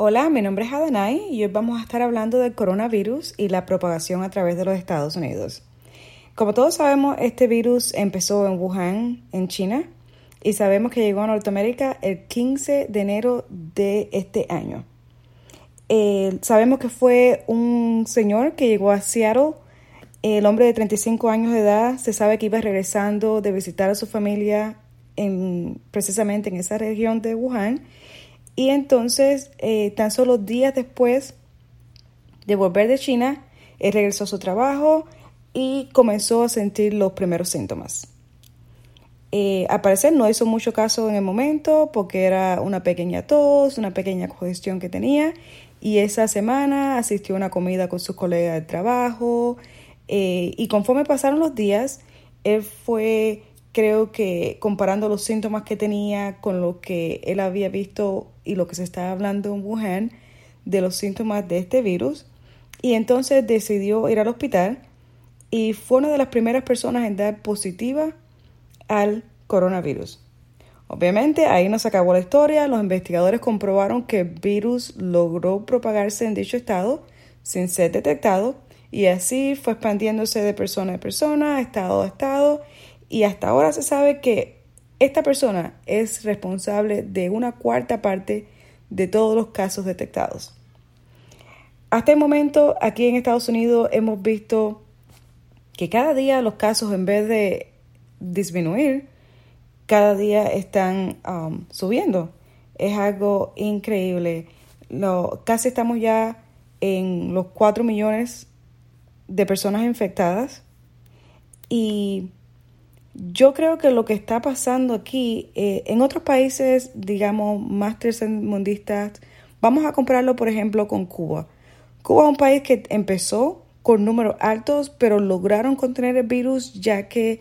Hola, mi nombre es Adanay y hoy vamos a estar hablando del coronavirus y la propagación a través de los Estados Unidos. Como todos sabemos, este virus empezó en Wuhan, en China, y sabemos que llegó a Norteamérica el 15 de enero de este año. Eh, sabemos que fue un señor que llegó a Seattle, el hombre de 35 años de edad, se sabe que iba regresando de visitar a su familia en, precisamente en esa región de Wuhan, y entonces eh, tan solo días después de volver de China, él regresó a su trabajo y comenzó a sentir los primeros síntomas. Eh, al parecer no hizo mucho caso en el momento porque era una pequeña tos, una pequeña congestión que tenía y esa semana asistió a una comida con sus colegas de trabajo eh, y conforme pasaron los días, él fue, creo que comparando los síntomas que tenía con lo que él había visto y lo que se estaba hablando en Wuhan de los síntomas de este virus. Y entonces decidió ir al hospital y fue una de las primeras personas en dar positiva al coronavirus. Obviamente ahí no se acabó la historia, los investigadores comprobaron que el virus logró propagarse en dicho estado sin ser detectado y así fue expandiéndose de persona a persona, estado a estado. Y hasta ahora se sabe que esta persona es responsable de una cuarta parte de todos los casos detectados. Hasta el momento aquí en Estados Unidos hemos visto que cada día los casos en vez de disminuir, cada día están um, subiendo. Es algo increíble. Lo, casi estamos ya en los 4 millones de personas infectadas y yo creo que lo que está pasando aquí, eh, en otros países, digamos, más tercermundistas, vamos a compararlo, por ejemplo, con Cuba. Cuba es un país que empezó con números altos, pero lograron contener el virus ya que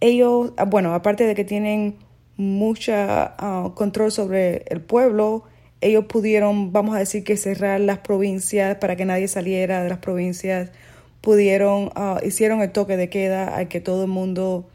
ellos, ah, bueno, aparte de que tienen mucha ah, control sobre el pueblo, ellos pudieron, vamos a decir que cerrar las provincias para que nadie saliera de las provincias, pudieron, uh, hicieron el toque de queda al que todo el mundo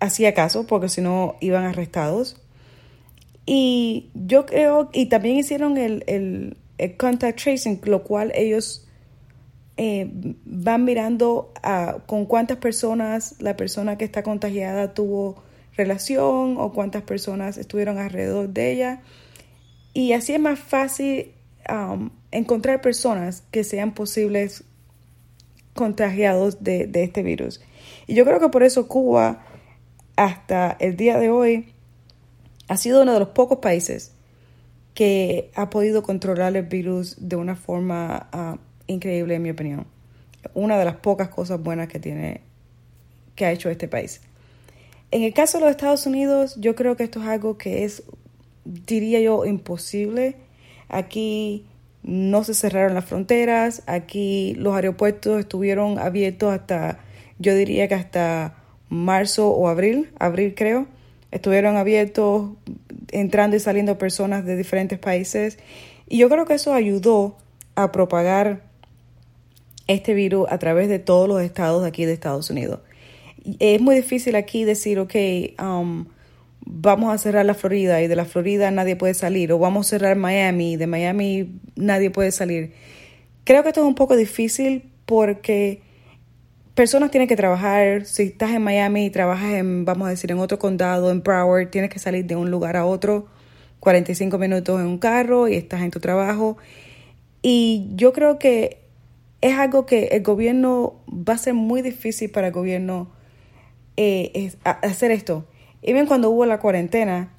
hacía caso, porque si no iban arrestados. Y yo creo, y también hicieron el, el, contact tracing, lo cual ellos eh, van mirando a, con cuántas personas la persona que está contagiada tuvo relación o cuántas personas estuvieron alrededor de ella. Y así es más fácil encontrar personas que sean posibles contagiados de, de, este virus. Y yo creo que por eso Cuba, hasta el día de hoy, ha sido uno de los pocos países que ha podido controlar el virus de una forma uh, increíble en mi opinión. Una de las pocas cosas buenas que tiene, que ha hecho este país. En el caso de los Estados Unidos, yo creo que esto es algo que es, diría yo, imposible. Aquí no se cerraron las fronteras, aquí los aeropuertos estuvieron abiertos hasta, yo diría que hasta marzo o abril, abril creo, estuvieron abiertos, entrando y saliendo personas de diferentes países. Y yo creo que eso ayudó a propagar este virus a través de todos los estados aquí de Estados Unidos. Es muy difícil aquí decir, ok, um, vamos a cerrar la Florida y de la Florida nadie puede salir, o vamos a cerrar Miami y de Miami nadie puede salir. Creo que esto es un poco difícil porque personas tienen que trabajar. Si estás en Miami y trabajas en, vamos a decir, en otro condado, en Broward, tienes que salir de un lugar a otro, 45 minutos en un carro y estás en tu trabajo. Y yo creo que es algo que el gobierno va a ser muy difícil para el gobierno eh, hacer esto. Y bien cuando hubo la cuarentena,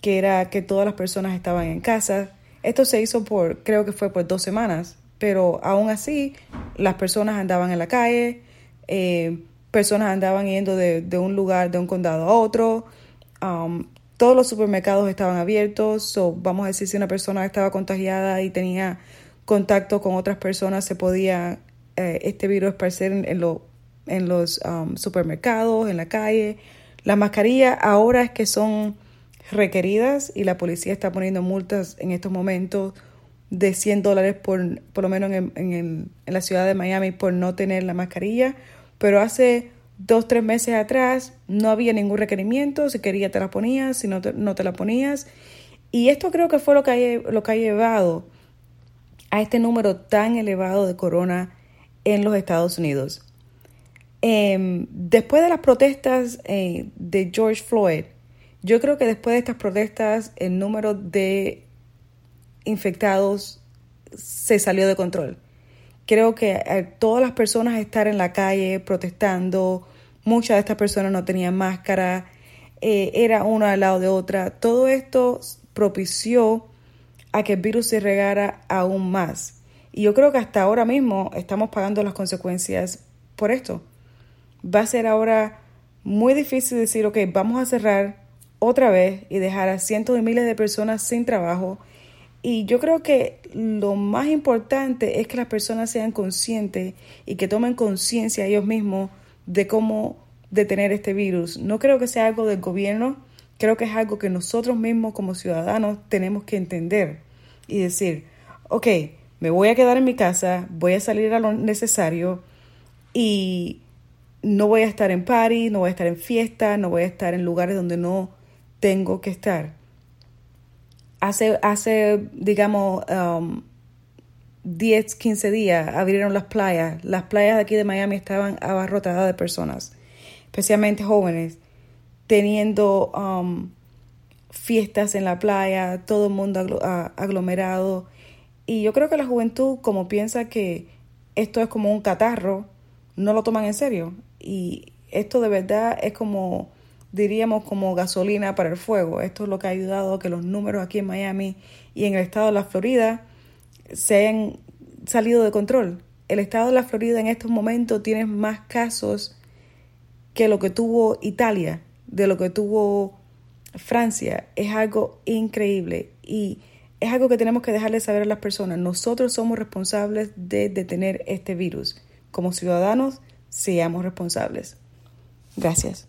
que era que todas las personas estaban en casa, esto se hizo por, creo que fue por dos semanas, pero aún así las personas andaban en la calle, eh, personas andaban yendo de, un lugar, de un condado a otro, um, todos los supermercados estaban abiertos, o vamos a decir si una persona estaba contagiada y tenía contacto con otras personas, se podía eh, este virus esparcer en, en los um, supermercados, en la calle. Las mascarillas ahora es que son requeridas y la policía está poniendo multas en estos momentos de 100 dólares por, por lo menos en, en, en la ciudad de Miami por no tener la mascarilla, pero hace dos, tres meses atrás no había ningún requerimiento, si quería te la ponías, si no te, no te la ponías. Y esto creo que fue lo que, ha, lo que ha llevado a este número tan elevado de corona en los Estados Unidos. Eh, después de las protestas eh, de George Floyd, yo creo que después de estas protestas el número de infectados se salió de control. Creo que eh, todas las personas estar en la calle protestando, muchas de estas personas no tenían máscara, eh, era una al lado de otra. Todo esto propició a que el virus se regara aún más. Y yo creo que hasta ahora mismo estamos pagando las consecuencias por esto. Va a ser ahora muy difícil decir, ok, vamos a cerrar otra vez y dejar a cientos de miles de personas sin trabajo y yo creo que lo más importante es que las personas sean conscientes y que tomen conciencia ellos mismos de cómo detener este virus. No creo que sea algo del gobierno, creo que es algo que nosotros mismos como ciudadanos tenemos que entender y decir, ok, me voy a quedar en mi casa, voy a salir a lo necesario y no voy a estar en party, no voy a estar en fiesta, no voy a estar en lugares donde no tengo que estar hace, hace digamos, 10, um, 15 días abrieron las playas. Las playas de aquí de Miami estaban abarrotadas de personas, especialmente jóvenes, teniendo um, fiestas en la playa, todo el mundo aglomerado. Y yo creo que la juventud, como piensa que esto es como un catarro, no lo toman en serio. Y esto de verdad es como diríamos como gasolina para el fuego. Esto es lo que ha ayudado a que los números aquí en Miami y en el estado de la Florida se han salido de control. El estado de la Florida en estos momentos tiene más casos que lo que tuvo Italia, de lo que tuvo Francia. Es algo increíble y es algo que tenemos que dejarle saber a las personas. Nosotros somos responsables de detener este virus. Como ciudadanos, seamos responsables. Gracias.